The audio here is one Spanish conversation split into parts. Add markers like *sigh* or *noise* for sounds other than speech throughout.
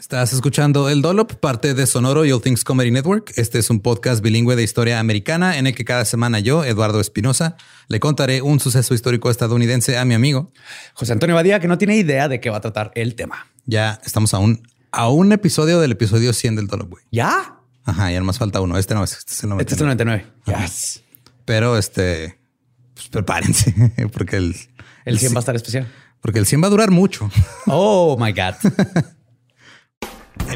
Estás escuchando El Dolop, parte de Sonoro y All Things Comedy Network. Este es un podcast bilingüe de historia americana en el que cada semana yo, Eduardo Espinosa, le contaré un suceso histórico estadounidense a mi amigo José Antonio Badía, que no tiene idea de qué va a tratar el tema. Ya estamos a un, a un episodio del episodio 100 del Dolop, güey. ¿Ya? Ajá, ya más falta uno. Este no es, este es el 99. Este es el 99. Yes. Pero este, pues prepárense, *laughs* porque el, El 100 va a estar especial. porque el 100 va a durar mucho. Oh my God. *laughs*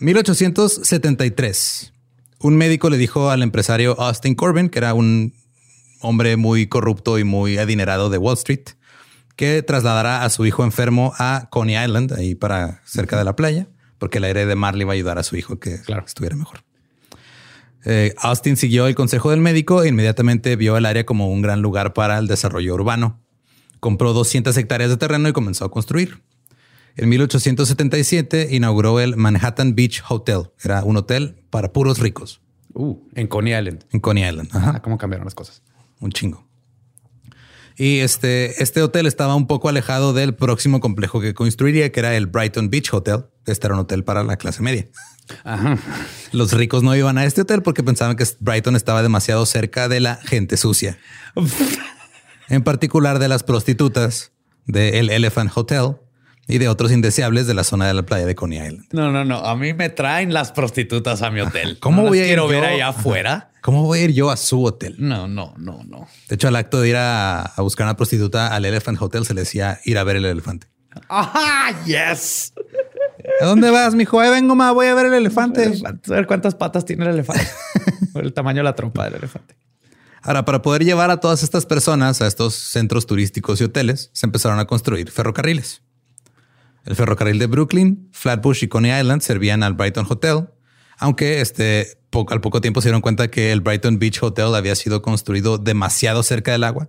1873, un médico le dijo al empresario Austin Corbin, que era un hombre muy corrupto y muy adinerado de Wall Street, que trasladará a su hijo enfermo a Coney Island, ahí para cerca de la playa, porque el aire de mar le iba a ayudar a su hijo que Claro. estuviera mejor. Eh, Austin siguió el consejo del médico e inmediatamente vio el área como un gran lugar para el desarrollo urbano. Compró 200 hectáreas de terreno y comenzó a construir. En 1877 inauguró el Manhattan Beach Hotel. Era un hotel para puros ricos Uh, en Coney Island. en Coney Island. Ajá, Ah, cómo cambiaron las cosas. un chingo. Y este, este hotel estaba un poco alejado del próximo complejo que construiría, que era el Brighton Beach Hotel. Este era un hotel para la clase media. Ajá. Los ricos no iban a este hotel porque pensaban que Brighton estaba demasiado cerca de la gente sucia. en particular de las prostitutas del Elephant Hotel y de otros indeseables de la zona de la playa de Coney Island. No, no, no. A mí me traen las prostitutas a mi hotel. ¿Cómo No voy a ir quiero ver yo? allá afuera? ¿Cómo voy a ir yo a su hotel? No, no, no, no. De hecho, al acto de ir a, a buscar una prostituta al Elephant Hotel se le decía ir a ver el elefante. Ajá, yes. ¿A dónde vas, mijo? Ahí vengo, ma, voy a ver el elefante. A ver cuántas patas tiene el elefante. Por *laughs* el tamaño de la trompa del elefante. Ahora, para poder llevar a todas estas personas a estos centros turísticos y hoteles, se empezaron a construir ferrocarriles. El ferrocarril de Brooklyn, Flatbush y Coney Island servían al Brighton Hotel, aunque este, al poco tiempo se dieron cuenta que el Brighton Beach Hotel había sido construido demasiado cerca del agua.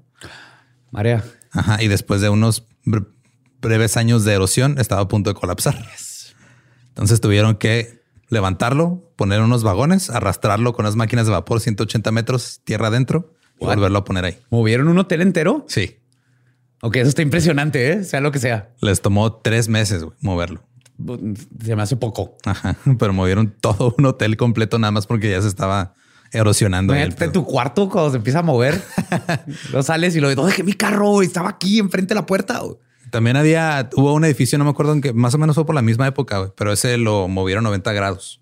Marea. Ajá, y después de unos breves años de erosión estaba a punto de colapsar. Entonces tuvieron que levantarlo, poner unos vagones, arrastrarlo con las máquinas de vapor 180 metros tierra adentro y volverlo a poner ahí. ¿Movieron un hotel entero? Sí. Ok, eso está impresionante, ¿eh? sea lo que sea. Les tomó tres meses moverlo. Se me hace poco. Ajá, *laughs* pero movieron todo un hotel completo nada más porque ya se estaba erosionando. en tu cuarto cuando se empieza a mover. *laughs* lo sales y lo dejé mi carro, estaba aquí enfrente de la puerta. También había, hubo un edificio, no me acuerdo en que más o menos fue por la misma época, pero ese lo movieron 90 grados.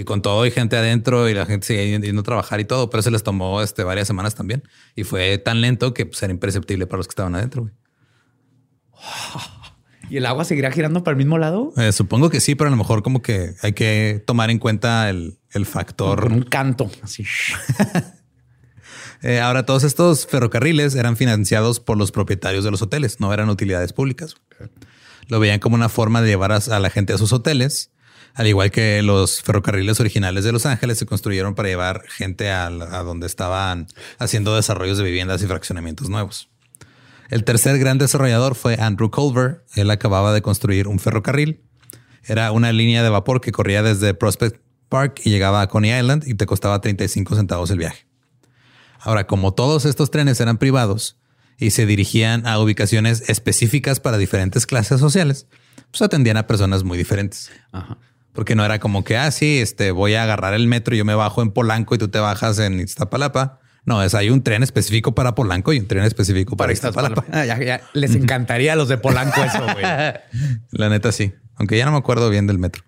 Y con todo y gente adentro y la gente seguía yendo a trabajar y todo, pero se les tomó este, varias semanas también. Y fue tan lento que pues, era imperceptible para los que estaban adentro. ¿Y el agua seguirá girando para el mismo lado? Eh, supongo que sí, pero a lo mejor como que hay que tomar en cuenta el, el factor. Con un canto, así. *laughs* Eh, ahora, todos estos ferrocarriles eran financiados por los propietarios de los hoteles, no eran utilidades públicas. Lo veían como una forma de llevar a, la gente a sus hoteles, al igual que los ferrocarriles originales de Los Ángeles se construyeron para llevar gente a, donde estaban haciendo desarrollos de viviendas y fraccionamientos nuevos. El tercer gran desarrollador fue Andrew Culver. Él acababa de construir un ferrocarril. Era una línea de vapor que corría desde Prospect Park y llegaba a Coney Island y te costaba 35 centavos el viaje. Ahora, como todos estos trenes eran privados y se dirigían a ubicaciones específicas para diferentes clases sociales, pues atendían a personas muy diferentes. Porque no era como que, ah, sí, este, voy a agarrar el metro y yo me bajo en Polanco y tú te bajas en Iztapalapa. No, es hay un tren específico para Polanco y un tren específico para, Iztapalapa. Ah, *laughs* Les encantaría a los de Polanco eso, güey. *laughs* La neta sí. Aunque ya no me acuerdo bien del metro.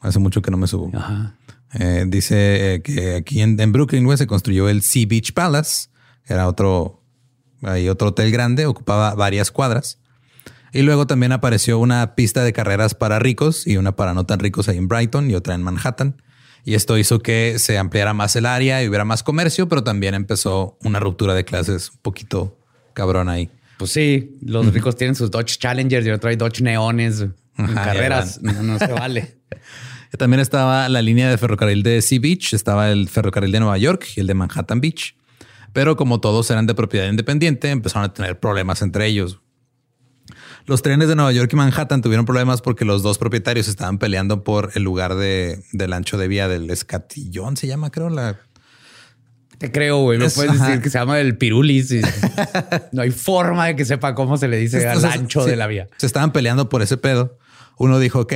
Hace mucho que no me subo. Ajá. Eh, dice eh, que aquí en, Brooklyn se construyó el Sea Beach Palace. Era otro, hay otro hotel grande, ocupaba varias cuadras. Y luego también apareció una pista de carreras para ricos y una para no tan ricos ahí en Brighton y otra en Manhattan. Y esto hizo que se ampliara más el área y hubiera más comercio, pero también empezó una ruptura de clases un poquito cabrón ahí. Pues sí, los ricos tienen sus Dodge Challengers y otro hay Dodge Neones en carreras. no se vale. *laughs* También estaba la línea de ferrocarril de Sea Beach, estaba el ferrocarril de Nueva York y el de Manhattan Beach. Pero como todos eran de propiedad independiente, empezaron a tener problemas entre ellos. Los trenes de Nueva York y Manhattan tuvieron problemas porque los dos propietarios estaban peleando por el lugar de, del ancho de vía del escatillón, se llama, creo, la... Te creo, güey. No puedes decir que se llama el pirulis. *laughs* no hay forma de que sepa cómo se le dice al ancho de la vía. Se estaban peleando por ese pedo. Uno dijo, ok,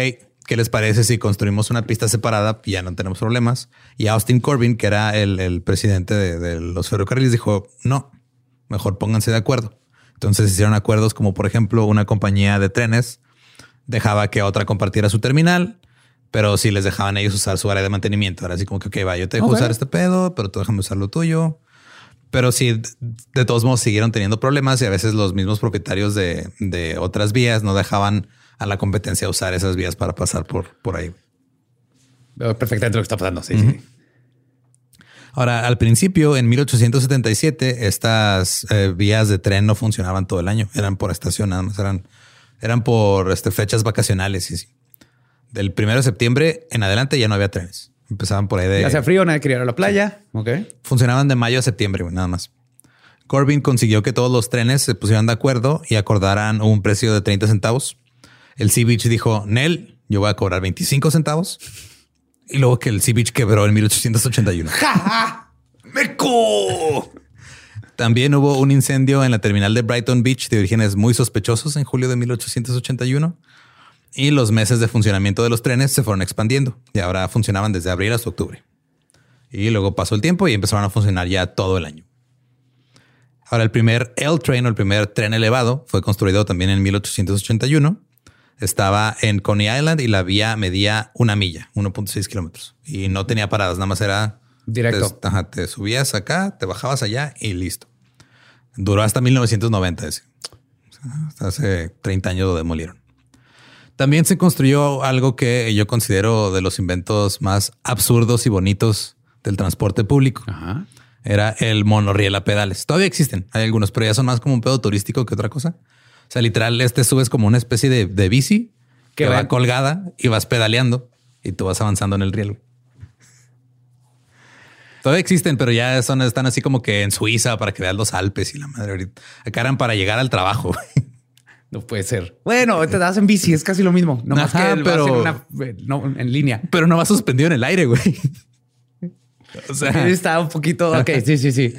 ¿qué les parece si construimos una pista separada? Ya no tenemos problemas. Y Austin Corbin, que era el, presidente de, los ferrocarriles, dijo, no, mejor pónganse de acuerdo. Entonces hicieron acuerdos como, por ejemplo, una compañía de trenes dejaba que otra compartiera su terminal, pero si les dejaban ellos usar su área de mantenimiento. Era así como que, ok, va, yo te dejo usar este pedo, pero tú déjame usar lo tuyo. Pero sí, de todos modos siguieron teniendo problemas y a veces los mismos propietarios de, de otras vías no dejaban a la competencia usar esas vías para pasar por, por ahí. Veo perfectamente lo que está pasando. Sí, sí. Ahora, al principio, en 1877, estas eh, vías de tren no funcionaban todo el año. Eran por estación, nada más. Eran, eran por este, fechas vacacionales. Y sí. Del primero de septiembre en adelante ya no había trenes. Empezaban por ahí de. Hacía frío, nadie quería ir a la playa. Ok. Funcionaban de mayo a septiembre, nada más. Corbin consiguió que todos los trenes se pusieran de acuerdo y acordaran un precio de 30 centavos el Sea Beach dijo, Nel, yo voy a cobrar 25 centavos. Y luego que el Sea Beach quebró en 1881. ¡Ja! ¡Meco! También hubo un incendio en la terminal de Brighton Beach de orígenes muy sospechosos en julio de 1881 y los meses de funcionamiento de los trenes se fueron expandiendo y ahora funcionaban desde abril hasta octubre. Y luego pasó el tiempo y empezaron a funcionar ya todo el año. Ahora el primer L-Train o el primer tren elevado fue construido también en 1881 estaba en Coney Island y la vía medía una milla, 1.6 kilómetros. Y no tenía paradas, nada más era directo. Te, te, subías acá, te bajabas allá y listo. Duró hasta 1990 ese. Hasta hace 30 años lo demolieron. También se construyó algo que yo considero de los inventos más absurdos y bonitos del transporte público. Era el monorriel a pedales. Todavía existen. Hay algunos, pero ya son más como un pedo turístico que otra cosa. O sea, literal, este subes como una especie de, de bici que Que va colgada y vas pedaleando y tú vas avanzando en el riel. güey. Todavía existen, pero ya son, están así como que en Suiza para que veas los Alpes y la madre ahorita. Acá eran para llegar al trabajo. güey. No puede ser. Bueno, te das en bici, es casi lo mismo. No más Ajá, que pero- en, una- no, en línea. Pero no va suspendido en el aire, güey. *laughs* O sea, Está un poquito. Ok, sí, sí, sí.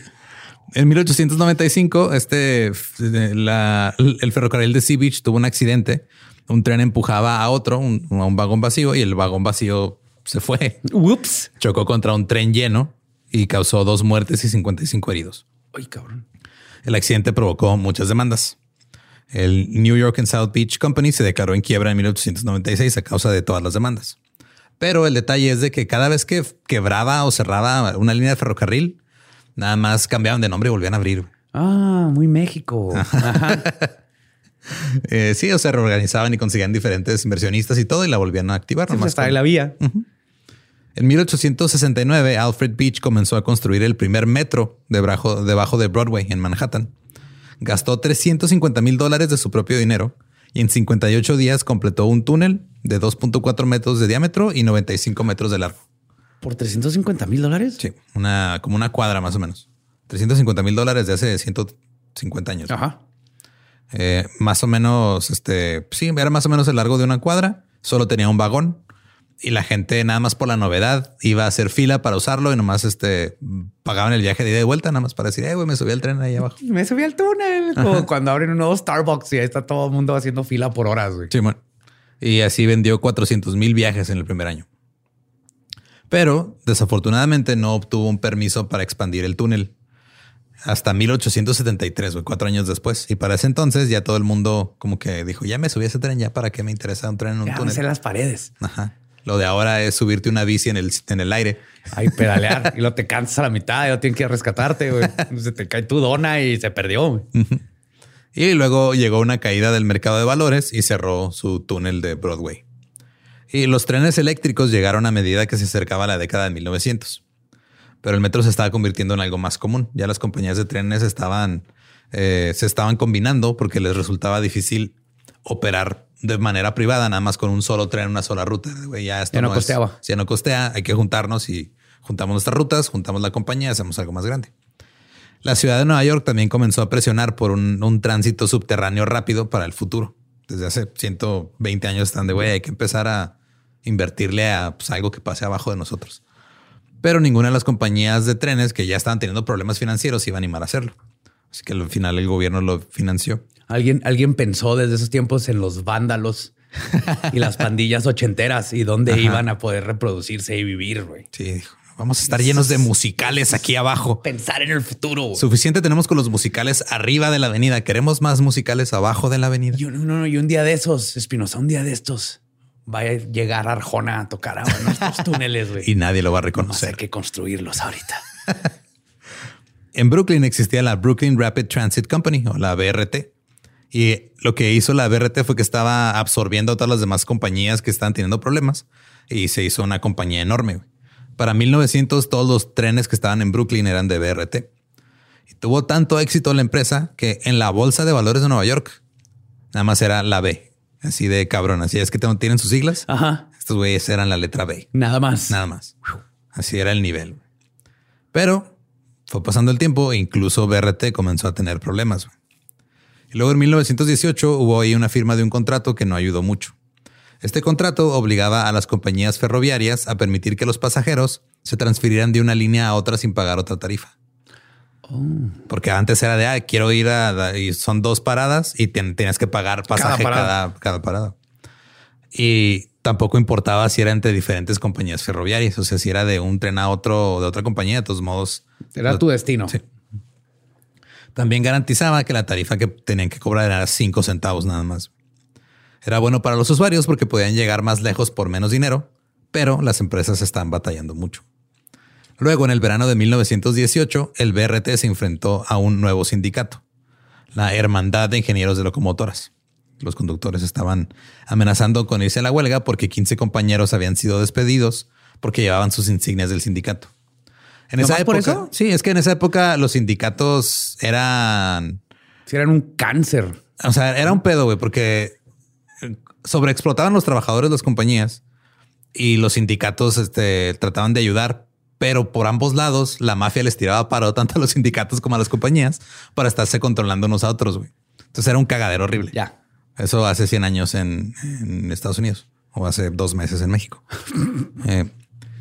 En 1895, este, la- el ferrocarril de Sea Beach tuvo un accidente. Un tren empujaba a otro, un- a un vagón vacío, y el vagón vacío se fue. Ups. Chocó contra un tren lleno y causó dos muertes y 55 heridos. Ay, cabrón. El accidente provocó muchas demandas. El New York and South Beach Company se declaró en quiebra en 1896 a causa de todas las demandas. Pero el detalle es de que cada vez que quebraba o cerraba una línea de ferrocarril, nada más cambiaban de nombre y volvían a abrir. Ah, muy México. Ajá. *laughs* Eh, sí, o sea, reorganizaban y conseguían diferentes inversionistas y todo y la volvían a activar. Nomás está en la vía. En 1869, Alfred Beach comenzó a construir el primer metro debajo, debajo de Broadway en Manhattan. Gastó 350 mil dólares de su propio dinero y en 58 días completó un túnel de 2.4 metros de diámetro y 95 metros de largo. ¿Por 350 mil dólares? Sí, una, como una cuadra más o menos. 350 mil dólares de hace 150 años. Ajá. Eh, más o menos, este, sí, era más o menos el largo de una cuadra. Solo tenía un vagón y la gente nada más por la novedad iba a hacer fila para usarlo y nomás este pagaban el viaje de ida y vuelta, nada más para decir, eh, güey, me subí al tren ahí *laughs* abajo. Me subí al túnel. Como cuando abren un nuevo Starbucks y ahí está todo el mundo haciendo fila por horas, güey. Sí, bueno. Y así vendió 400 mil viajes en el primer año. Pero desafortunadamente no obtuvo un permiso para expandir el túnel hasta 1873, güey, cuatro años después. Y para ese entonces ya todo el mundo como que dijo, ya me subí a ese tren, ya para qué me interesa un tren en un Ya túnel. sé las paredes. Ajá. Lo de ahora es subirte una bici en el, en el aire. Ahí pedalear *laughs* y lo te cansas a la mitad y lo tienen que rescatarte, güey. *laughs* Se te cae tu dona y se perdió. Y luego llegó una caída del mercado de valores y cerró su túnel de Broadway. Y los trenes eléctricos llegaron a medida que se acercaba la década de 1900. Pero el metro se estaba convirtiendo en algo más común. Ya las compañías de trenes estaban, eh, se estaban combinando porque les resultaba difícil operar de manera privada, nada más con un solo tren, una sola ruta. Ya esto Ya no es- costeaba. ya no costea, hay que juntarnos y juntamos nuestras rutas, juntamos la compañía, hacemos algo más grande. La ciudad de Nueva York también comenzó a presionar por un, un tránsito subterráneo rápido para el futuro. Desde hace 120 años están de güey, hay que empezar a invertirle a pues, algo que pase abajo de nosotros. Pero ninguna de las compañías de trenes que ya estaban teniendo problemas financieros iba a animar a hacerlo. Así que al final el gobierno lo financió. Alguien, alguien pensó desde esos tiempos en los vándalos y las *laughs* pandillas ochenteras y dónde iban a poder reproducirse y vivir, güey. Sí, vamos a estar llenos de musicales aquí abajo. Pensar en el futuro. Suficiente tenemos con los musicales arriba de la avenida. Queremos más musicales abajo de la avenida. Yo no, no, no, y un día de esos, Espinosa, un día de estos, va a llegar Arjona a tocar a nuestros túneles, güey. *laughs* Y nadie lo va a Nomás hay reconocer. que construirlos ahorita. *laughs* En Brooklyn existía la Brooklyn Rapid Transit Company o la BRT. Y lo que hizo la BRT fue que estaba absorbiendo a todas las demás compañías que estaban teniendo problemas y se hizo una compañía enorme. güey. Para 1900 todos los trenes que estaban en Brooklyn eran de BRT. Y tuvo tanto éxito la empresa que en la bolsa de valores de Nueva York nada más era la B. Así de cabrón. Así es que tienen sus siglas. Ajá. Estos güeyes eran la letra B. Nada más. Nada más. Así era el nivel. Pero fue pasando el tiempo e incluso BRT comenzó a tener problemas. Y luego en 1918 hubo ahí una firma de un contrato que no ayudó mucho. Este contrato obligaba a las compañías ferroviarias a permitir que los pasajeros se transfirieran de una línea a otra sin pagar otra tarifa. Porque antes era de, ah, quiero ir a... Y son dos paradas y ten- tenías que pagar pasaje cada parada. cada parada. Y tampoco importaba si era entre diferentes compañías ferroviarias. O sea, si era de un tren a otro o de otra compañía, de todos modos. Era lo- tu destino. Sí. También garantizaba que la tarifa que tenían que cobrar era cinco centavos nada más. Era bueno para los usuarios porque podían llegar más lejos por menos dinero, pero las empresas están batallando mucho. Luego, en el verano de 1918, el BRT se enfrentó a un nuevo sindicato, la Hermandad de Ingenieros de Locomotoras. Los conductores estaban amenazando con irse a la huelga porque 15 compañeros habían sido despedidos porque llevaban sus insignias del sindicato. En esa ¿Nomás época, por eso? sí, es que en esa época los sindicatos eran, Si eran un cáncer. o sea, era un pedo, güey, porque sobreexplotaban los trabajadores de las compañías y los sindicatos este, trataban de ayudar, pero por ambos lados la mafia les tiraba paro tanto a los sindicatos como a las compañías para estarse controlando unos a otros, güey. Entonces era un cagadero horrible. Ya. Eso hace 100 años en, en Estados Unidos o hace dos meses en México. *laughs* Eh,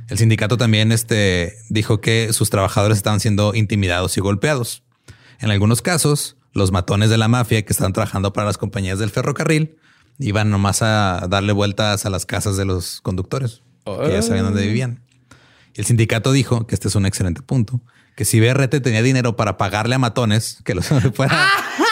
el sindicato también este, dijo que sus trabajadores estaban siendo intimidados y golpeados. En algunos casos, los matones de la mafia que estaban trabajando para las compañías del ferrocarril iban nomás a darle vueltas a las casas de los conductores, que ya sabían dónde vivían. El sindicato dijo que este es un excelente punto, que si BRT tenía dinero para pagarle a matones que los *laughs* fuera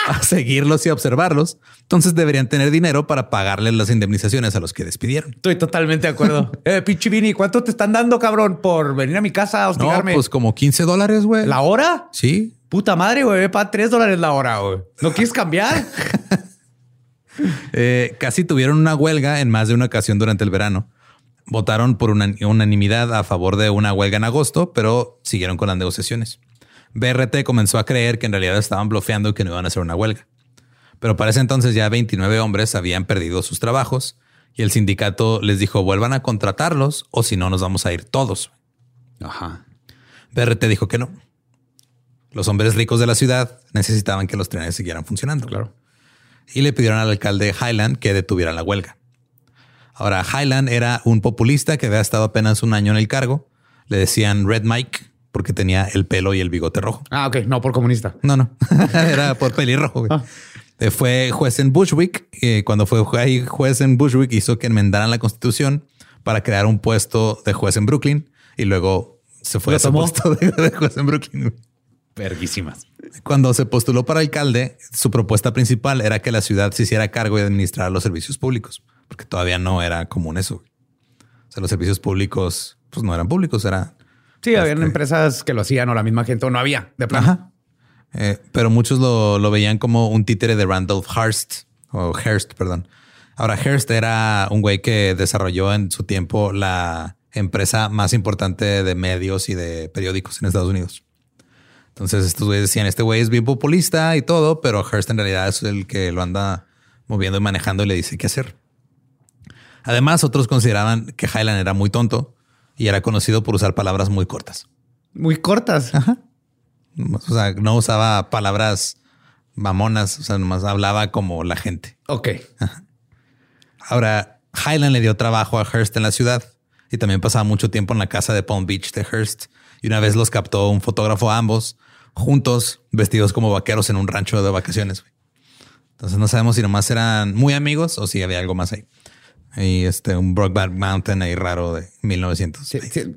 a seguirlos y observarlos, entonces deberían tener dinero para pagarle las indemnizaciones a los que despidieron. Estoy totalmente de acuerdo. *laughs* eh, pinche Vini, ¿cuánto te están dando, cabrón, por venir a mi casa a No, hostigarme? pues como 15 dólares, güey. ¿La hora? Sí. Puta madre, güey. Para 3 dólares la hora, güey. ¿No *laughs* quieres cambiar? Eh, casi tuvieron una huelga en más de una ocasión durante el verano. Votaron por una unanimidad a favor de una huelga en agosto, pero siguieron con las negociaciones. BRT comenzó a creer que en realidad estaban bloqueando y que no iban a hacer una huelga. Pero para ese entonces ya 29 hombres habían perdido sus trabajos y el sindicato les dijo vuelvan a contratarlos o si no nos vamos a ir todos. Ajá. BRT dijo que no. Los hombres ricos de la ciudad necesitaban que los trenes siguieran funcionando. Claro. Y le pidieron al alcalde Highland que detuviera la huelga. Ahora, Highland era un populista que había estado apenas un año en el cargo. Le decían Red Mike porque tenía el pelo y el bigote rojo. Ah, ok. No, por comunista. No, no. *laughs* era por pelirrojo. Ah. Eh, Fue juez en Bushwick. y cuando fue ju- juez en Bushwick hizo que enmendaran la constitución para crear un puesto de juez en Brooklyn y luego se fue ¿Lo a ese puesto de, de juez en Brooklyn. Verguísimas. Cuando se postuló para alcalde, su propuesta principal era que la ciudad se hiciera cargo de administrar los servicios públicos, porque todavía no era común eso. güey. O sea, los servicios públicos, pues no eran públicos, era. Sí, habían Este- empresas que lo hacían o la misma gente o no había. De plano. Ajá. Eh, pero muchos lo, lo veían como un títere de Randolph Hearst o Hearst, perdón. Ahora, Hearst era un güey que desarrolló en su tiempo la empresa más importante de medios y de periódicos en Estados Unidos. Entonces, estos güeyes decían: Este güey es bien populista y todo, pero Hearst en realidad es el que lo anda moviendo y manejando y le dice qué hacer. Además, otros consideraban que Highland era muy tonto y era conocido por usar palabras muy cortas. Muy cortas. O sea, no usaba palabras mamonas, o sea, nomás hablaba como la gente. Ok. Ahora, Highland le dio trabajo a Hearst en la ciudad y también pasaba mucho tiempo en la casa de Palm Beach de Hearst. Y una vez los captó un fotógrafo a ambos juntos, vestidos como vaqueros en un rancho de vacaciones. Entonces no sabemos si nomás eran muy amigos o si había algo más ahí. Y este, un Brokeback Mountain ahí raro de 1900. Sí, sí.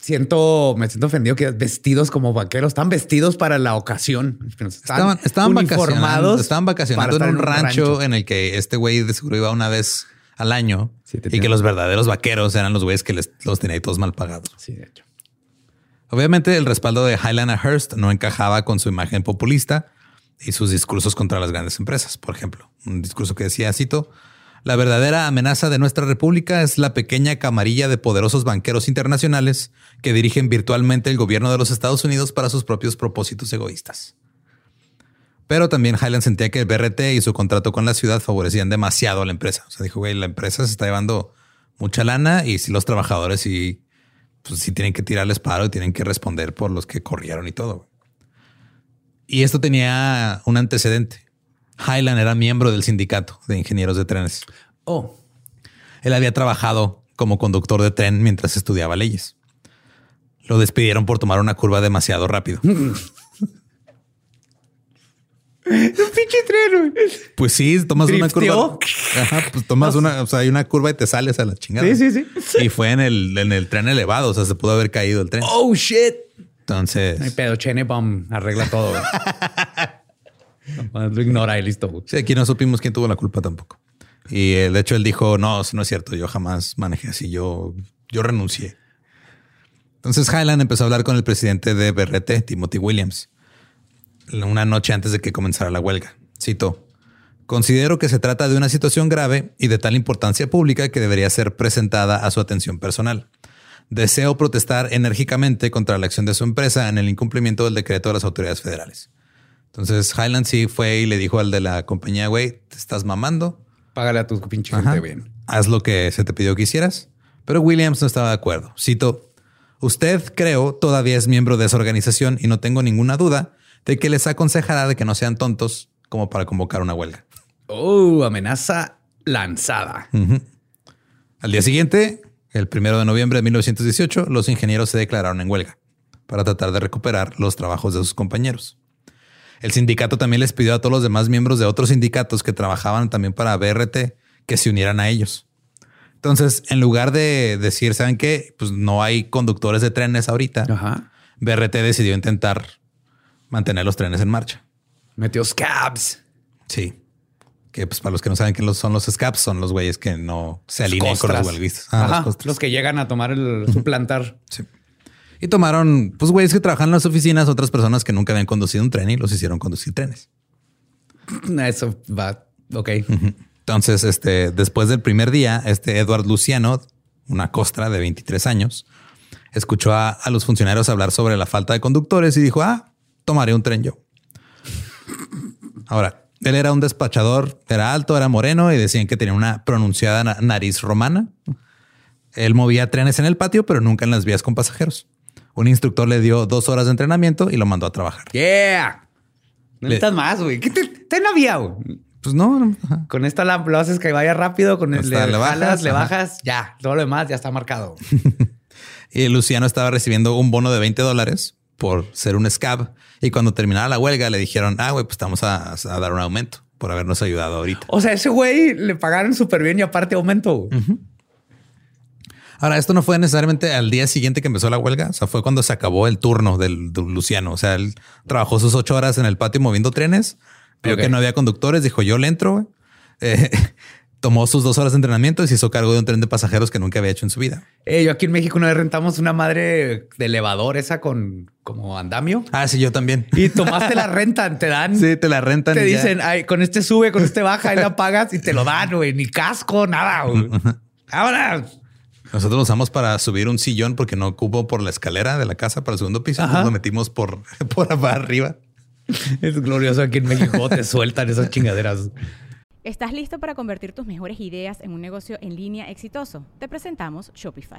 Siento, me siento ofendido que vestidos como vaqueros, están vestidos para la ocasión. Están Estaban, estaban vacacionando, estaban vacacionando en un rancho, en el que este güey de seguro iba una vez al año Sí, y que los verdaderos vaqueros eran los güeyes que les, los tenía todos mal pagados. Sí, de hecho. Obviamente el respaldo de Highland a Hearst no encajaba con su imagen populista y sus discursos contra las grandes empresas. Por ejemplo, un discurso que decía, cito, la verdadera amenaza de nuestra república es la pequeña camarilla de poderosos banqueros internacionales que dirigen virtualmente el gobierno de los Estados Unidos para sus propios propósitos egoístas. Pero también Highland sentía que el BRT y su contrato con la ciudad favorecían demasiado a la empresa. O sea, dijo, güey, la empresa se está llevando mucha lana y si los trabajadores sí, pues sí tienen que tirarles paro y tienen que responder por los que corrieron y todo. Y esto tenía un antecedente. Highland era miembro del sindicato de ingenieros de trenes. Oh, Él había trabajado como conductor de tren mientras estudiaba leyes. Lo despidieron por tomar una curva demasiado rápido. *laughs* un pinche tren. Pues sí, tomas una curva. Ajá, pues tomas una, o sea, hay una curva y te sales a la chingada. Sí, sí, sí. Y fue en el, en el tren elevado, o sea, se pudo haber caído el tren. Oh, shit. Entonces, hay pedo, Chenebom arregla todo. *laughs* lo ignora y listo. sí, aquí no supimos quién tuvo la culpa tampoco. Y eh, de hecho él dijo, no, no es cierto, yo jamás manejé así, yo, yo renuncié. Entonces Highland empezó a hablar con el presidente de BRT, Timothy Williams, una noche antes de que comenzara la huelga. Cito, considero que se trata de una situación grave y de tal importancia pública que debería ser presentada a su atención personal. deseo protestar enérgicamente contra la acción de su empresa en el incumplimiento del decreto de las autoridades federales. Entonces Highland sí fue y le dijo al de la compañía, güey, te estás mamando. Págale a tu pinche Ajá. gente bien. Haz lo que se te pidió que hicieras. Pero Williams no estaba de acuerdo. Cito, usted creo todavía es miembro de esa organización y no tengo ninguna duda de que les aconsejará de que no sean tontos como para convocar una huelga. Oh, amenaza lanzada. Al día siguiente, el primero de noviembre de 1918, los ingenieros se declararon en huelga para tratar de recuperar los trabajos de sus compañeros. El sindicato también les pidió a todos los demás miembros de otros sindicatos que trabajaban también para BRT que se unieran a ellos. Entonces, en lugar de decir, ¿saben qué? Pues no hay conductores de trenes ahorita. Ajá. BRT decidió intentar mantener los trenes en marcha. Metió scabs. Sí. Que pues para los que no saben qué los- son los SCAPs, son los güeyes que no se alinean con los huelguistas. Ah, los que llegan a tomar el suplantar. Sí. Y tomaron, pues, güeyes que trabajan en las oficinas, otras personas que nunca habían conducido un tren y los hicieron conducir trenes. *laughs* Eso va. Ok. Entonces, este, después del primer día, este Edward Luciano, una costra de 23 años, escuchó a, a los funcionarios hablar sobre la falta de conductores y dijo, ah, tomaré un tren yo. Ahora, él era un despachador, era alto, era moreno y decían que tenía una pronunciada na- nariz romana. Él movía trenes en el patio, pero nunca en las vías con pasajeros. Un instructor le dio dos horas de entrenamiento y lo mandó a trabajar. Yeah. No Le- necesitas más, güey. ¿Qué te, te la vía, güey? Pues no, no, ajá. Con esta la- lo haces que vaya rápido, con el, le, le bajas, bajas, le bajas, ya. Todo lo demás ya está marcado. *laughs* Y Luciano estaba recibiendo un bono de 20 dólares por ser un scab. Y cuando terminara la huelga le dijeron, ah, güey, pues estamos a, a dar un aumento por habernos ayudado ahorita. O sea, ese güey le pagaron súper bien y aparte aumento. güey. Ahora, esto no fue necesariamente al día siguiente que empezó la huelga. O sea, fue cuando se acabó el turno del, del Luciano. O sea, él trabajó sus ocho horas en el patio moviendo trenes. Vio que no había conductores. Dijo, yo le entro. *laughs* Eh, tomó sus dos horas de entrenamiento y se hizo cargo de un tren de pasajeros que nunca había hecho en su vida. Eh, yo aquí en México una vez rentamos una madre de elevador esa con como andamio Ah, sí, yo también. y tomaste la renta, te dan, Sí, te la rentan. te y dicen, ay, con este sube, con este baja y la pagas y te lo dan, güey, ni casco, nada. güey. Ahora, Nosotros lo usamos para subir un sillón porque no cupo por la escalera de la casa para el segundo piso. Ajá. Entonces lo metimos por, *laughs* por arriba. es glorioso aquí en México, te sueltan esas chingaderas. ¿Estás listo para convertir tus mejores ideas en un negocio en línea exitoso? Te presentamos Shopify.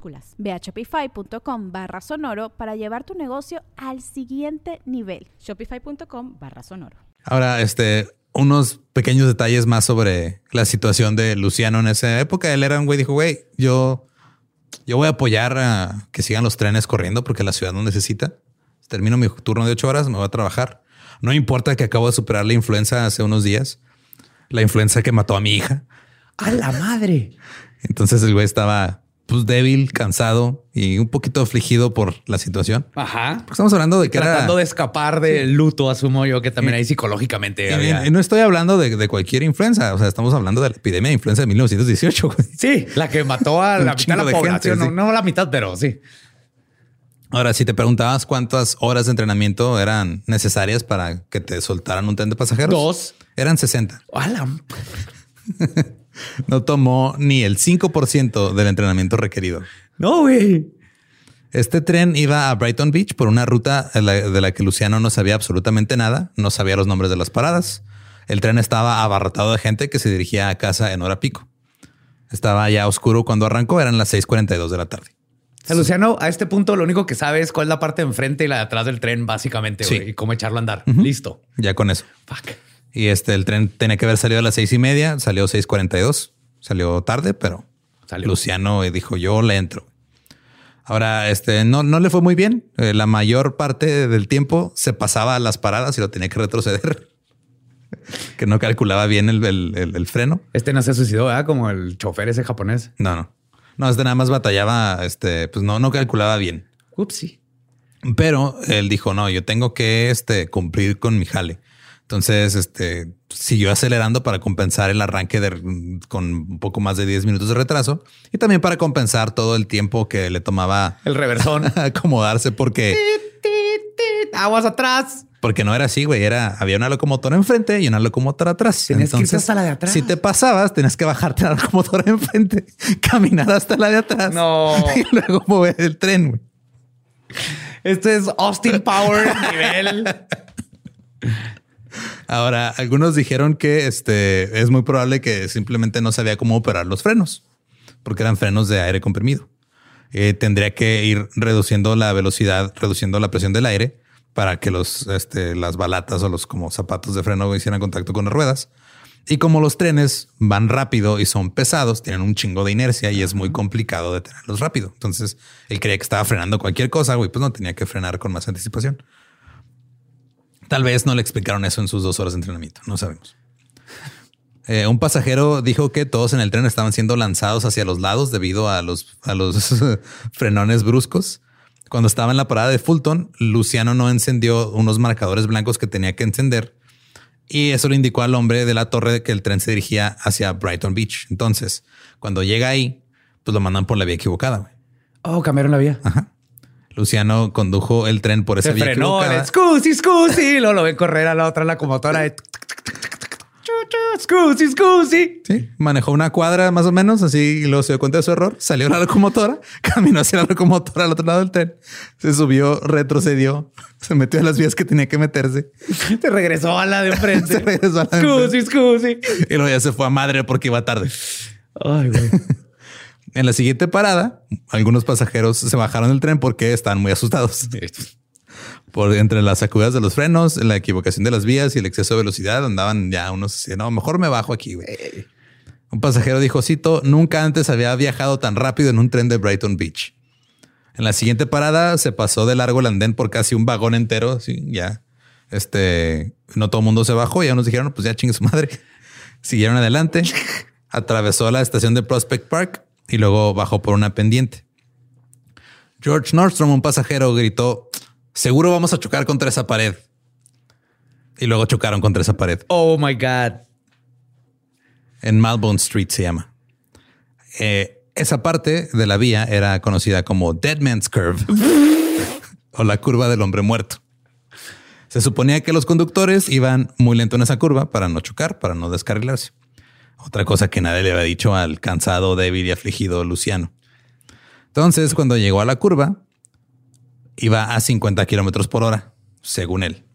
minúsculas. Ve a shopify.com barra sonoro para llevar tu negocio al siguiente nivel. Shopify.com barra sonoro. Ahora, este, unos pequeños detalles más sobre la situación de Luciano en esa época. Él era un güey, dijo, güey, yo, yo voy a apoyar a que sigan los trenes corriendo porque la ciudad no necesita. Termino mi turno de ocho horas, me voy a trabajar. No importa que acabo de superar la influenza hace unos días, la influenza que mató a mi hija. A la madre. Entonces el güey estaba pues débil, cansado y un poquito afligido por la situación. Ajá. Porque estamos hablando de que era... Tratando de escapar del luto, asumo yo que también Sí. ahí psicológicamente Y- había- y no estoy hablando de, de cualquier influenza. O sea, estamos hablando de la epidemia de influenza de 1918. güey. Sí, la que mató a *laughs* la mitad de la gente, población. sí. no, no la mitad, pero sí. Ahora, si te preguntabas cuántas horas de entrenamiento eran necesarias para que te soltaran un tren de pasajeros, Dos. eran 60. A la- *laughs* No tomó ni el 5% del entrenamiento requerido. No, güey. Este tren iba a Brighton Beach por una ruta de la, de la que Luciano no sabía absolutamente nada, no sabía los nombres de las paradas. El tren estaba abarrotado de gente que se dirigía a casa en hora pico. Estaba ya oscuro cuando arrancó, eran las 6:42 de la tarde. Luciano, a este punto lo único que sabe es cuál es la parte de enfrente y la de atrás del tren, básicamente, Sí. güey, y cómo echarlo a andar. Listo. Ya con eso. Fuck. Y este, el tren tenía que haber salido a las seis y media, salió 6:42. Salió tarde, pero Salió. Luciano dijo, yo le entro. Ahora, este no, no le fue muy bien. Eh, la mayor parte del tiempo se pasaba a las paradas y lo tenía que retroceder. *laughs* que no calculaba bien el, el- el- el freno. Este no se suicidó, ¿verdad? Como el chofer ese japonés. No, no. No, este nada más batallaba, este, pues no, no calculaba bien. Upsi. Pero él dijo, no, yo tengo que este, cumplir con mi jale. Entonces, este, siguió acelerando para compensar el arranque de, con un poco más de 10 minutos de retraso y también para compensar todo el tiempo que le tomaba El reversón. *laughs* acomodarse porque, Aguas atrás. porque no era así, güey. Era, había una locomotora enfrente y una locomotora atrás. Tenías que irte hasta la de atrás. Si te pasabas, tenías que bajarte a la locomotora enfrente, *laughs* caminar hasta la de atrás. No. *laughs* Y luego mover el tren, güey. Esto es Austin Power nivel. Ahora, algunos dijeron que este es muy probable que simplemente no sabía cómo operar los frenos, porque eran frenos de aire comprimido. Eh, tendría que ir reduciendo la velocidad, reduciendo la presión del aire para que los, este, las balatas o los como zapatos de freno hicieran contacto con las ruedas. Y como los trenes van rápido y son pesados, tienen un chingo de inercia y es muy complicado detenerlos rápido. Entonces él creía que estaba frenando cualquier cosa, güey, pues no tenía que frenar con más anticipación. Tal vez no le explicaron eso en sus dos horas de entrenamiento, no sabemos. Eh, un pasajero dijo que todos en el tren estaban siendo lanzados hacia los lados debido a los, a los *laughs* frenones bruscos. Cuando estaba en la parada de Fulton, Luciano no encendió unos marcadores blancos que tenía que encender y eso le indicó al hombre de la torre que el tren se dirigía hacia Brighton Beach. Entonces, cuando llega ahí, pues lo mandan por la vía equivocada. Oh, cambiaron la vía. Luciano condujo el tren por esa Se vía frenó. equivocada. Scusi, scusi. Luego lo ven correr a la otra locomotora. de Scusi, scusi. Sí, manejó una cuadra más o menos, así y luego se dio cuenta de su error, salió a la locomotora, caminó hacia la locomotora al otro lado del tren, se subió, retrocedió, se metió a las vías que tenía que meterse Se regresó a la de Se enfrente. regresó a la de Scusi, scusi. y luego ya se fue a madre porque iba tarde. Ay, güey. En la siguiente parada, algunos pasajeros se bajaron del tren porque estaban muy asustados. Por entre las sacudidas de los frenos, la equivocación de las vías y el exceso de velocidad, andaban ya unos así, no, mejor me bajo aquí. güey". Un pasajero dijo, cito, nunca antes había viajado tan rápido en un tren de Brighton Beach. En la siguiente parada se pasó de largo el andén por casi un vagón entero. Sí, ya. Este, no todo el mundo se bajó. Ya nos dijeron, pues ya chingue su madre. *laughs* Siguieron adelante, *laughs* atravesó la estación de Prospect Park y luego bajó por una pendiente. George Nordstrom, un pasajero, gritó, seguro vamos a chocar contra esa pared. Y luego chocaron contra esa pared. Oh my God. En Malbone Street se llama. Eh, esa parte de la vía era conocida como Dead Man's Curve *laughs* o la curva del hombre muerto. Se suponía que los conductores iban muy lento en esa curva para no chocar, para no descarrilarse. Otra cosa que nadie le había dicho al cansado, débil y afligido Luciano. Entonces, cuando llegó a la curva, iba a 50 kilómetros por hora, según él.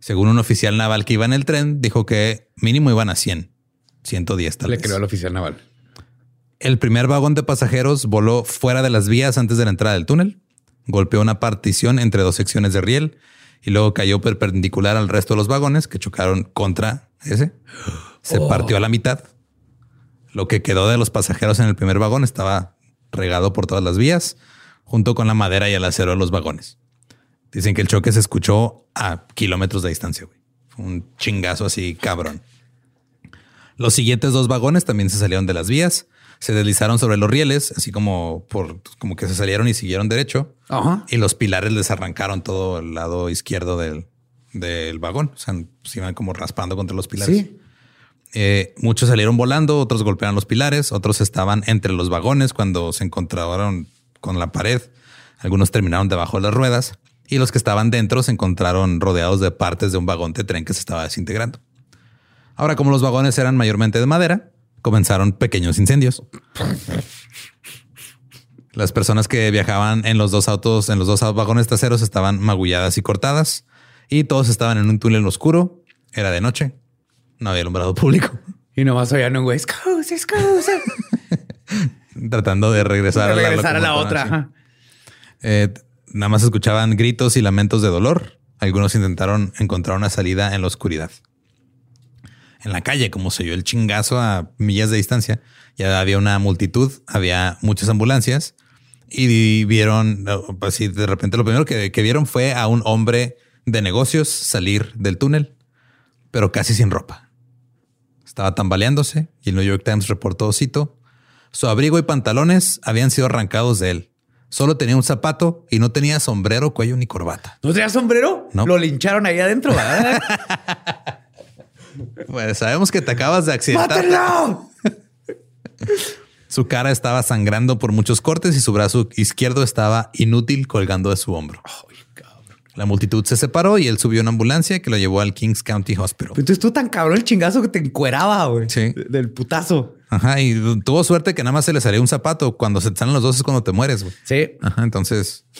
Según un oficial naval que iba en el tren, dijo que mínimo iban a 100, 110 tal Le vez. creó al oficial naval. El primer vagón de pasajeros voló fuera de las vías antes de la entrada del túnel, golpeó una partición entre dos secciones de riel y luego cayó perpendicular al resto de los vagones que chocaron contra ese. Se partió a la mitad. Lo que quedó de los pasajeros en el primer vagón estaba regado por todas las vías, junto con la madera y el acero de los vagones. Dicen que el choque se escuchó a kilómetros de distancia. güey. Fue un chingazo así cabrón. Los siguientes dos vagones también se salieron de las vías, se deslizaron sobre los rieles, así como por como que se salieron y siguieron derecho. Ajá. Y los pilares les arrancaron todo el lado izquierdo del, del vagón. O sea, se iban como raspando contra los pilares. Sí. Eh, muchos salieron volando, otros golpearon los pilares, otros estaban entre los vagones cuando se encontraron con la pared. Algunos terminaron debajo de las ruedas y los que estaban dentro se encontraron rodeados de partes de un vagón de tren que se estaba desintegrando. Ahora, como los vagones eran mayormente de madera, comenzaron pequeños incendios. Las personas que viajaban en los dos autos, en los dos vagones traseros, estaban magulladas y cortadas y todos estaban en un túnel oscuro. Era de noche. No había alumbrado público. *laughs* Y nomás oían un güey. Scusi, scusi. *laughs* Tratando de regresar, De regresar a la locomotora, otra. sí. ajá. Eh, nada más escuchaban gritos y lamentos de dolor. Algunos intentaron encontrar una salida en la oscuridad. en la calle, como se oyó el chingazo a millas de distancia. Ya había una multitud, había muchas ambulancias y vieron, así de repente lo primero que, que vieron fue a un hombre de negocios salir del túnel, pero casi sin ropa. Estaba tambaleándose y el New York Times reportó, cito, su abrigo y pantalones habían sido arrancados de él. Solo tenía un zapato y no tenía sombrero, cuello ni corbata. ¿No tenía sombrero? No. Lo lincharon ahí adentro. ¿verdad? *laughs* Pues sabemos que te acabas de accidentar. ¡Mátenlo! *laughs* Su cara estaba sangrando por muchos cortes y su brazo izquierdo estaba inútil colgando de su hombro. La multitud se separó y él subió a una ambulancia que lo llevó al Kings County Hospital. Entonces tú tan cabrón el chingazo que te encueraba, güey. Sí. De- Del putazo. Ajá, y tuvo suerte que nada más se le salió un zapato. Cuando se te salen los dos es cuando te mueres. güey. Sí. Ajá, entonces. *laughs*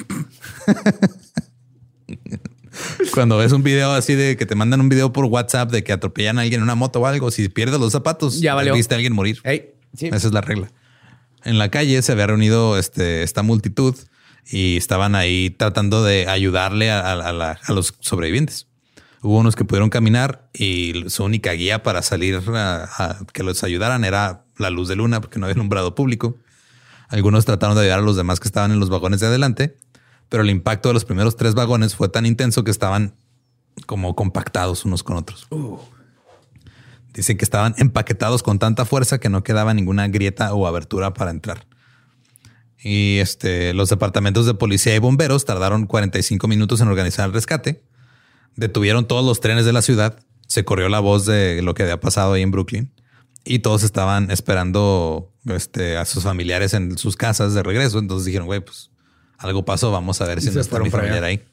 Cuando ves un video así de que te mandan un video por WhatsApp de que atropellan a alguien en una moto o algo, si pierdes los zapatos, Ya valió. viste a alguien morir. Ey, sí. Esa es la regla. En la calle se había reunido este, esta multitud y estaban ahí tratando de ayudarle a, a- a la- a los sobrevivientes. Hubo unos que pudieron caminar y su única guía para salir a, a que los ayudaran era la luz de luna porque no había alumbrado público. Algunos trataron de ayudar a los demás que estaban en los vagones de adelante, pero el impacto de los primeros tres vagones fue tan intenso que estaban como compactados unos con otros. Dicen que estaban empaquetados con tanta fuerza que no quedaba ninguna grieta o abertura para entrar. Y este, los departamentos de policía y bomberos tardaron 45 minutos en organizar el rescate. Detuvieron todos los trenes de la ciudad. Se corrió la voz de lo que había pasado ahí en Brooklyn. Y todos estaban esperando este, a sus familiares en sus casas de regreso. Entonces dijeron, güey, pues algo pasó. Vamos a ver si no está fueron mi para familiar allá. ahí.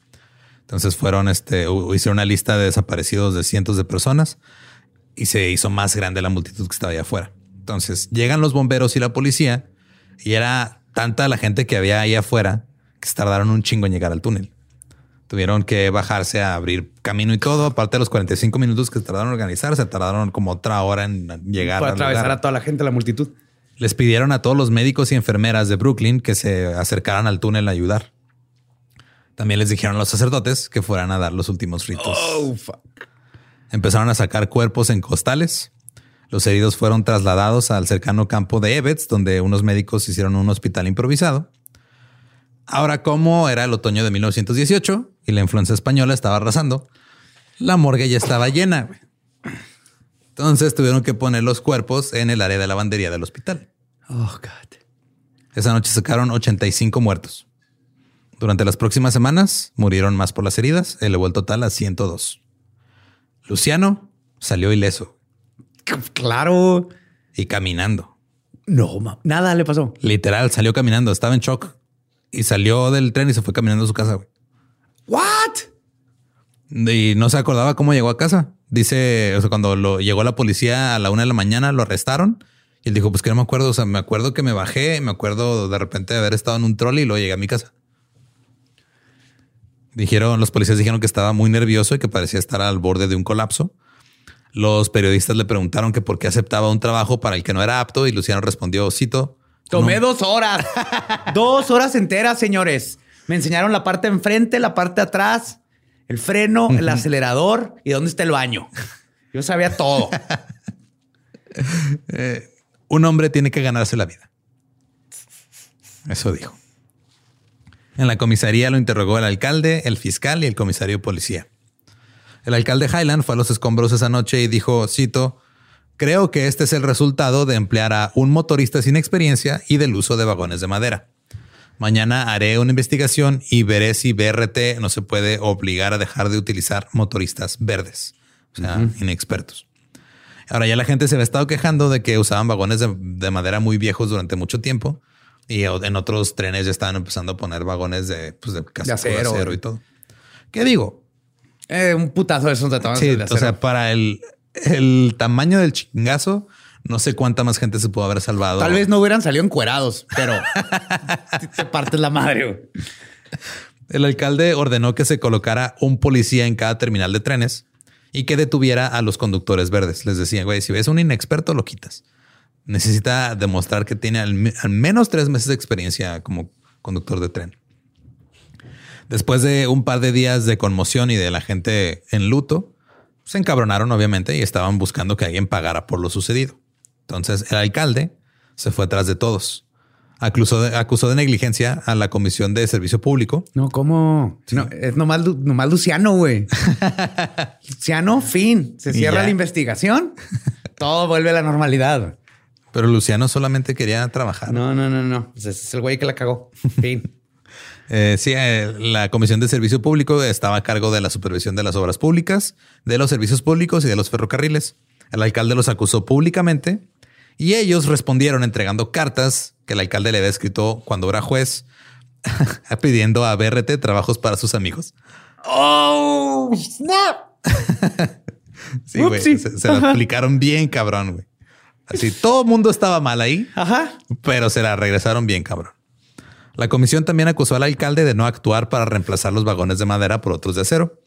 Entonces fueron, este, hicieron una lista de desaparecidos de cientos de personas y se hizo más grande la multitud que estaba allá afuera. Entonces llegan los bomberos y la policía y era tanta la gente que había ahí afuera que se tardaron un chingo en llegar al túnel. Tuvieron que bajarse a abrir camino y todo. Aparte de los 45 minutos que tardaron en organizar, se tardaron como otra hora en llegar Para atravesar lugar. a toda la gente, la multitud. Les pidieron a todos los médicos y enfermeras de Brooklyn que se acercaran al túnel a ayudar. También les dijeron a los sacerdotes que fueran a dar los últimos ritos. Oh, fuck. Empezaron a sacar cuerpos en costales. Los heridos fueron trasladados al cercano campo de Evetz, donde unos médicos hicieron un hospital improvisado. Ahora, como era el otoño de 1918 y la influenza española estaba arrasando, la morgue ya estaba llena. Entonces tuvieron que poner los cuerpos en el área de lavandería del hospital. Oh, God. Esa noche sacaron 85 muertos. Durante las próximas semanas murieron más por las heridas, elevó el total a 102. Luciano salió ileso Claro. y caminando. No, ma- nada le pasó. Literal, salió caminando, estaba en shock y salió del tren y se fue caminando a su casa. güey. What? Y no se acordaba cómo llegó a casa. Dice, o sea, cuando lo, llegó la policía a la una de la mañana, lo arrestaron y él dijo, pues que no me acuerdo. O sea, me acuerdo que me bajé, me acuerdo de repente de haber estado en un trolley y luego llegué a mi casa. Dijeron, los policías dijeron que estaba muy nervioso y que parecía estar al borde de un colapso. Los periodistas le preguntaron que por qué aceptaba un trabajo para el que no era apto y Luciano respondió, cito, Tomé "No, dos horas. *laughs* dos horas enteras, señores. Me enseñaron la parte de enfrente, la parte de atrás, el freno, el acelerador y dónde está el baño. Yo sabía todo. *laughs* un hombre tiene que ganarse la vida. Eso dijo. En la comisaría lo interrogó el alcalde, el fiscal y el comisario de policía. El alcalde Highland fue a los escombros esa noche y dijo, cito, creo que este es el resultado de emplear a un motorista sin experiencia y del uso de vagones de madera. Mañana haré una investigación y veré si BRT no se puede obligar a dejar de utilizar motoristas verdes, o sea, inexpertos. Ahora ya la gente se había estado quejando de que usaban vagones de, de madera muy viejos durante mucho tiempo y en otros trenes ya estaban empezando a poner vagones de, pues, de, casco de acero. acero y todo. ¿Qué digo? Eh, un putazo de esos tamaño Sí, de o acero. sea, para el, el tamaño del chingazo, no sé cuánta más gente se pudo haber salvado. Tal vez no hubieran salido encuerados, pero *laughs* te partes la madre. güey. El alcalde ordenó que se colocara un policía en cada terminal de trenes y que detuviera a los conductores verdes. Les decía, güey, si ves un inexperto, lo quitas. Necesita demostrar que tiene al menos tres meses de experiencia como conductor de tren. Después de un par de días de conmoción y de la gente en luto, se encabronaron obviamente y estaban buscando que alguien pagara por lo sucedido. Entonces el alcalde se fue atrás de todos. Acusó de, acusó de negligencia a la Comisión de Servicio Público. No, ¿cómo? No, es nomás, nomás Luciano, güey. *laughs* Luciano, fin. Se cierra la investigación. Todo vuelve a la normalidad. Pero Luciano solamente quería trabajar. No, no, no, no. Pues ese es el güey que la cagó. Fin. *laughs* Eh, sí, eh, la Comisión de Servicio Público estaba a cargo de la supervisión de las obras públicas, de los servicios públicos y de los ferrocarriles. El alcalde los acusó públicamente y ellos respondieron entregando cartas que el alcalde le había escrito cuando era juez, *laughs* pidiendo a BRT trabajos para sus amigos. ¡Oh! ¡Snap! *laughs* Sí, güey. Se, se la aplicaron bien, cabrón, güey. Así todo el mundo estaba mal ahí, Ajá. pero se la regresaron bien, cabrón. La comisión también acusó al alcalde de no actuar para reemplazar los vagones de madera por otros de acero.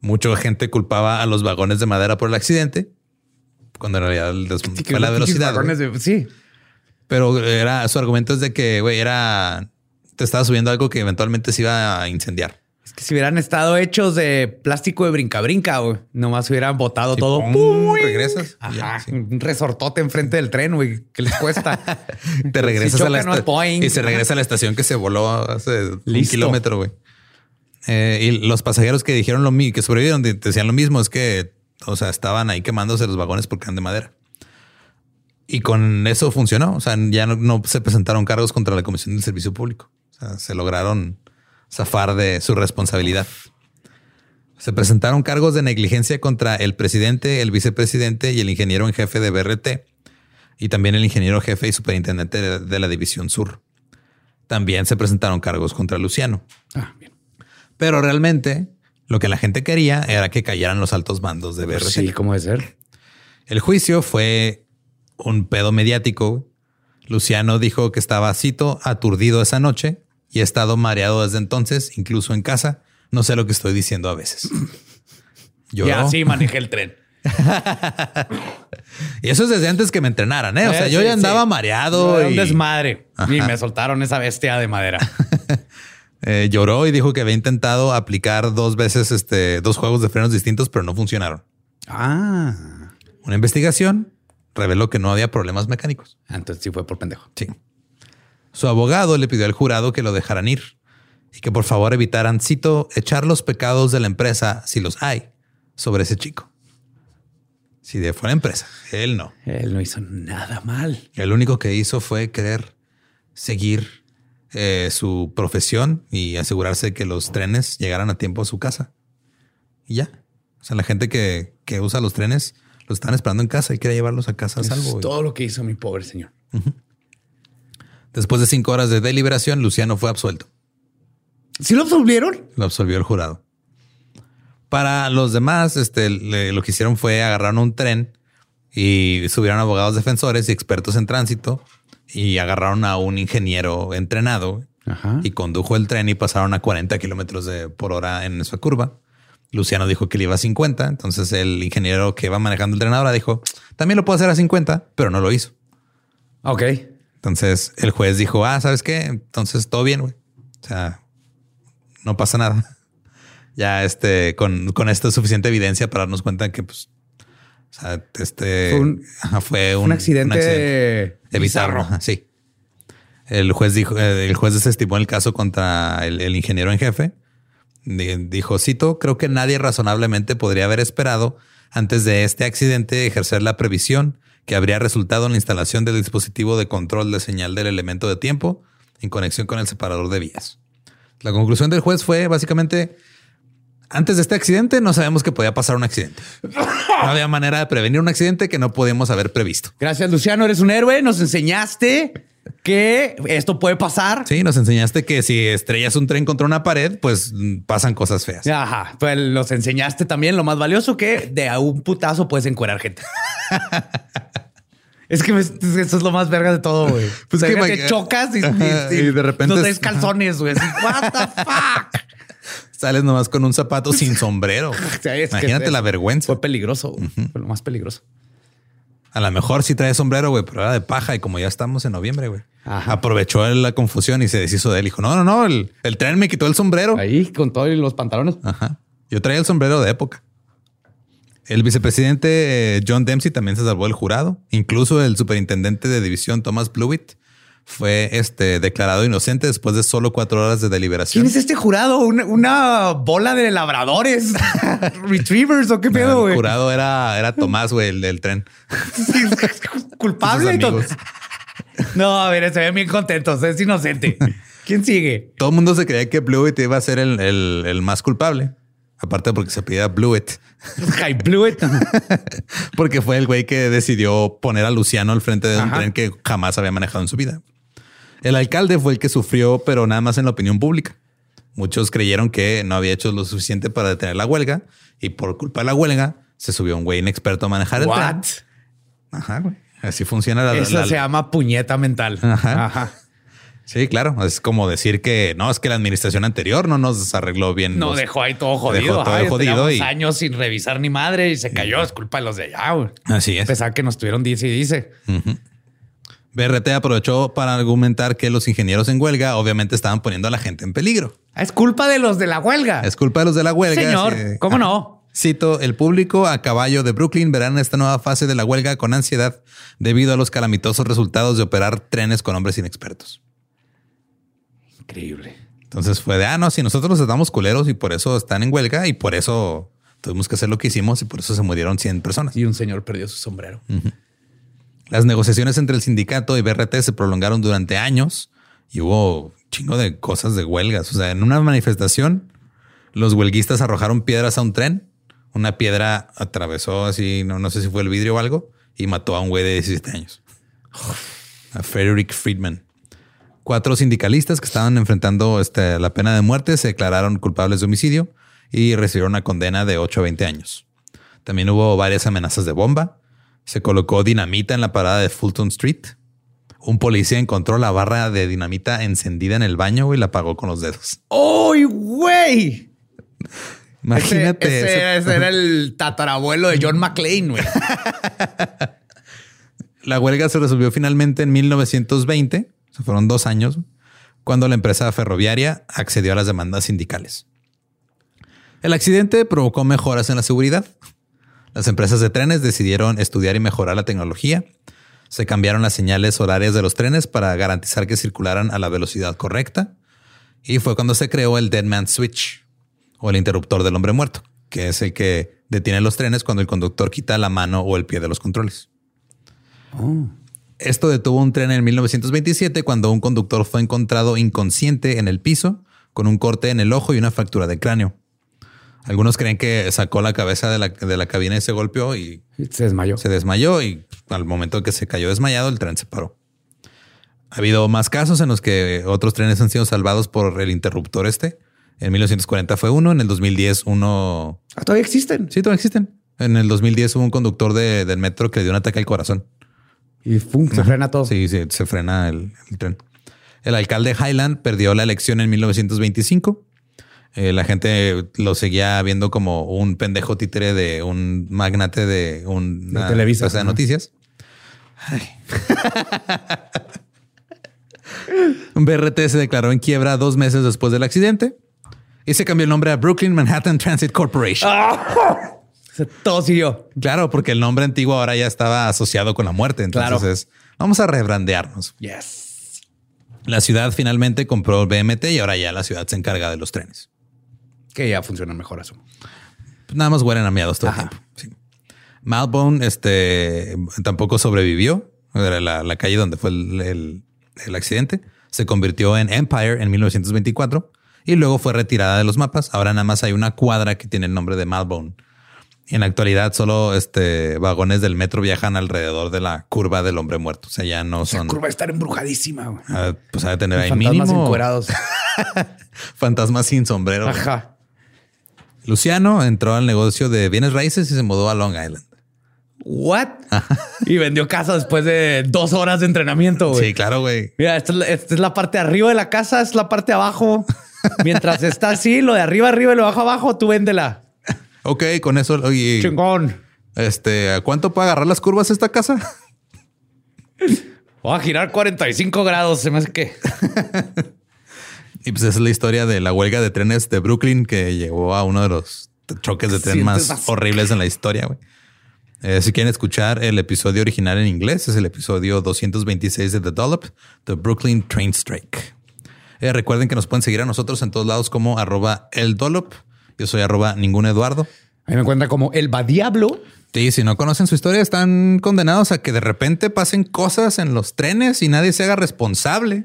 Mucha gente culpaba a los vagones de madera por el accidente, cuando en realidad les- fue la velocidad. de- Sí. Pero era su argumento es de que, güey, era te estaba subiendo algo que eventualmente se iba a incendiar. Que si hubieran estado hechos de plástico de brinca-brinca, güey, nomás hubieran botado Sí, todo. pum, regresas. Ajá. sí. Un resortote enfrente del tren, güey. ¿Qué les cuesta? *laughs* Te regresas Si a la estación y se regresa a la estación que se voló hace un kilómetro, güey. Eh, y los pasajeros que dijeron lo mismo, que sobrevivieron, de- decían lo mismo, es que, o sea, estaban ahí quemándose los vagones porque eran de madera. Y con eso funcionó. O sea, ya no, no se presentaron cargos contra la Comisión del Servicio Público. O sea, se lograron zafar de su responsabilidad. Se presentaron cargos de negligencia contra el presidente, el vicepresidente y el ingeniero en jefe de BRT, y también el ingeniero jefe y superintendente de, la División Sur. También se presentaron cargos contra Luciano. Ah, bien. Pero realmente lo que la gente quería era que cayeran los altos mandos de BRT. Sí, ¿cómo de ser? El juicio fue un pedo mediático. Luciano dijo que estaba, cito, aturdido esa noche y he estado mareado desde entonces, incluso en casa. No sé lo que estoy diciendo a veces. Lloró. Ya sí manejé el tren. *laughs* Y eso es desde antes que me entrenaran, ¿eh? O sea, Eh, yo ya andaba sí. mareado. Era un y, desmadre. Y me soltaron esa bestia de madera. *laughs* eh, lloró y dijo que había intentado aplicar dos veces este, dos juegos de frenos distintos, pero no funcionaron. ah. Una investigación reveló que no había problemas mecánicos. Entonces sí fue por pendejo. Sí. Su abogado le pidió al jurado que lo dejaran ir y que por favor evitaran, cito, echar los pecados de la empresa, si los hay, sobre ese chico. Si de fuera empresa, él no. Él no hizo nada mal. El único que hizo fue querer seguir eh, su profesión y asegurarse que los trenes llegaran a tiempo a su casa. Y ya. O sea, la gente que, que usa los trenes los están esperando en casa y quiere llevarlos a casa a Es salvo. todo lo que hizo mi pobre señor. Después de cinco horas de deliberación, Luciano fue absuelto. ¿Sí lo absolvieron? Lo absolvió el jurado. Para los demás, este, le- lo que hicieron fue agarraron un tren y subieron abogados defensores y expertos en tránsito y agarraron a un ingeniero entrenado Ajá. y condujo el tren y pasaron a 40 kilómetros de- por hora en esa curva. Luciano dijo que le iba a 50. Entonces el ingeniero que iba manejando el tren ahora dijo también lo puedo hacer a 50, pero no lo hizo. Ok. Entonces el juez dijo, ah, ¿sabes qué? Entonces todo bien, güey. O sea, no pasa nada. *laughs* Ya este, con, con esto es suficiente evidencia para darnos cuenta que, pues, o sea, este Fue un- ajá, fue Un, accidente, Evitarlo. bizarro. ajá, Sí. El juez dijo, eh, el juez desestimó el caso contra el, el ingeniero en jefe. Di- Dijo, cito, creo que nadie razonablemente podría haber esperado antes de este accidente ejercer la previsión que habría resultado en la instalación del dispositivo de control de señal del elemento de tiempo en conexión con el separador de vías. La conclusión del juez fue básicamente, antes de este accidente no sabemos que podía pasar un accidente. No había manera de prevenir un accidente que no podíamos haber previsto. Gracias, Luciano. Eres un héroe. Nos enseñaste que esto puede pasar. Sí, nos enseñaste que si estrellas un tren contra una pared, pues mm, pasan cosas feas. Ajá. Pues nos enseñaste también lo más valioso que de a un putazo puedes encuerar gente. *laughs* es que me- eso es lo más verga de todo, güey. Pues O sea, que imag- chocas y, de repente no traes calzones, güey. Así, What the fuck? Sales nomás con un zapato sin *laughs* sombrero. *laughs* sea, es que Imagínate la vergüenza. Fue peligroso. Fue lo más peligroso. A lo mejor sí trae sombrero, güey, pero era de paja y como ya estamos en noviembre, güey. Aprovechó la confusión y se deshizo de él. Dijo, no, no, no, el, el tren me quitó el sombrero. Ahí con todos los pantalones. Ajá. Yo traía el sombrero de época. El vicepresidente eh, John Dempsey también se salvó del jurado. Incluso el superintendente de división Thomas Blewett fue este, declarado inocente después de solo cuatro horas de deliberación. ¿Quién es este jurado? ¿Una, una bola de labradores? *laughs* ¿Retrievers o qué pedo, el güey? jurado era, era Tomás, güey, el del tren. Culpable. Sus amigos. No, a ver, se ven bien contentos. Es inocente. ¿Quién sigue? Todo el mundo se creía que Blewett iba a ser el, el- el más culpable. Aparte porque se pedía Blewett. I blew it. *laughs* *laughs* Porque fue el güey que decidió poner a Luciano al frente de un tren que jamás había manejado en su vida. El alcalde fue el que sufrió, pero nada más en la opinión pública. Muchos creyeron que no había hecho lo suficiente para detener la huelga y por culpa de la huelga se subió un güey inexperto a manejar el What? tren. Ajá, güey. Así funciona la, Eso la- se llama puñeta mental. Ajá. Ajá. Sí, claro. Es como decir que no, es que la administración anterior no nos arregló bien. No los- dejó ahí todo jodido. Dejó todo Ay, jodido y- años sin revisar ni madre y se cayó. Es culpa de los de allá, güey. Así es. Pensaba que nos tuvieron dice y dice. BRT aprovechó para argumentar que los ingenieros en huelga obviamente estaban poniendo a la gente en peligro. Es culpa de los de la huelga. Es culpa de los de la huelga. Señor, sí. ¿cómo Ajá. no? Cito, el público a caballo de Brooklyn verán esta nueva fase de la huelga con ansiedad debido a los calamitosos resultados de operar trenes con hombres inexpertos. Increíble. Entonces fue de, ah, no, si nosotros estamos culeros y por eso están en huelga y por eso tuvimos que hacer lo que hicimos y por eso se murieron 100 personas. Y un señor perdió su sombrero. Las negociaciones entre el sindicato y BRT se prolongaron durante años y hubo chingo de cosas de huelgas. O sea, en una manifestación, los huelguistas arrojaron piedras a un tren. Una piedra atravesó así, no, no sé si fue el vidrio o algo, y mató a un güey de 17 años. A Frederick Friedman. Cuatro sindicalistas que estaban enfrentando este, la pena de muerte se declararon culpables de homicidio y recibieron una condena de 8 a 20 años. También hubo varias amenazas de bomba. Se colocó dinamita en la parada de Fulton Street. Un policía encontró la barra de dinamita encendida en el baño y la apagó con los dedos. ¡Uy, güey! Imagínate. Ese, ese- era *laughs* el tatarabuelo de John McClane, güey. La huelga se resolvió finalmente en 1920, se fueron dos años, cuando la empresa ferroviaria accedió a las demandas sindicales. El accidente provocó mejoras en la seguridad. Las empresas de trenes decidieron estudiar y mejorar la tecnología. Se cambiaron las señales horarias de los trenes para garantizar que circularan a la velocidad correcta. Y fue cuando se creó el Dead Man Switch o el interruptor del hombre muerto, que es el que detiene los trenes cuando el conductor quita la mano o el pie de los controles. Esto detuvo un tren en 1927 cuando un conductor fue encontrado inconsciente en el piso con un corte en el ojo y una fractura de cráneo. Algunos creen que sacó la cabeza de la, de la cabina y se golpeó y Se desmayó. se desmayó y al momento que se cayó desmayado el tren se paró. Ha habido más casos en los que otros trenes han sido salvados por el interruptor este. En 1940 fue uno, en el 2010 uno... Ah, todavía existen. Sí, todavía existen. En el 2010 hubo un conductor de- del metro que le dio un ataque al corazón. Y ¡fum! se frena todo. Sí, sí, se frena el, el tren. El alcalde Highland perdió la elección en 1925. Eh, la gente lo seguía viendo como un pendejo títere de un magnate de una De Televisa. casa de noticias. Ay. *laughs* BRT se declaró en quiebra dos meses después del accidente y se cambió el nombre a Brooklyn Manhattan Transit Corporation. *laughs* Se- Todo siguió. Claro, porque el nombre antiguo ahora ya estaba asociado con la muerte. Entonces Claro. es, vamos a rebrandearnos. Yes. La ciudad finalmente compró el BMT y ahora ya la ciudad se encarga de los trenes. Que ya funciona mejor, asumo. Pues nada más huelen a miados todo Ajá. el tiempo. Sí. Malbone este, tampoco sobrevivió. Era la, la calle donde fue el, el- el accidente. Se convirtió en Empire en 1924 y luego fue retirada de los mapas. Ahora nada más hay una cuadra que tiene el nombre de Malbone. Y en la actualidad solo este, vagones del metro viajan alrededor de la curva del hombre muerto. O sea, ya no La son... curva va a estar embrujadísima, güey. ah, pues ha de tener ahí Fantasmas mínimo encuerados. *laughs* fantasmas sin sombrero. Ajá. Luciano entró al negocio de bienes raíces y se mudó a Long Island. What? y vendió casa después de dos horas de entrenamiento. Sí, claro, güey. Mira, esta es, la, esta es la parte de arriba de la casa, es la parte de abajo. *laughs* Mientras está así, lo de arriba, arriba y lo de abajo, abajo, tú véndela. Ok, con eso, oye, Chingón. este, ¿a cuánto puede agarrar las curvas esta casa? Voy a girar 45 grados, se me hace que. *laughs* Y pues esa es la historia de la huelga de trenes de Brooklyn que llegó a uno de los choques de tren más más- horribles en la historia. güey. Eh, si quieren escuchar el episodio original en inglés, es el episodio 226 de The Dollop, The Brooklyn Train Strike. Eh, recuerden que nos pueden seguir a nosotros en todos lados como arroba el Dollop. Yo soy arroba ningún Eduardo. A mí me encuentra como el va diablo. Sí, si no conocen su historia, están condenados a que de repente pasen cosas en los trenes y nadie se haga responsable.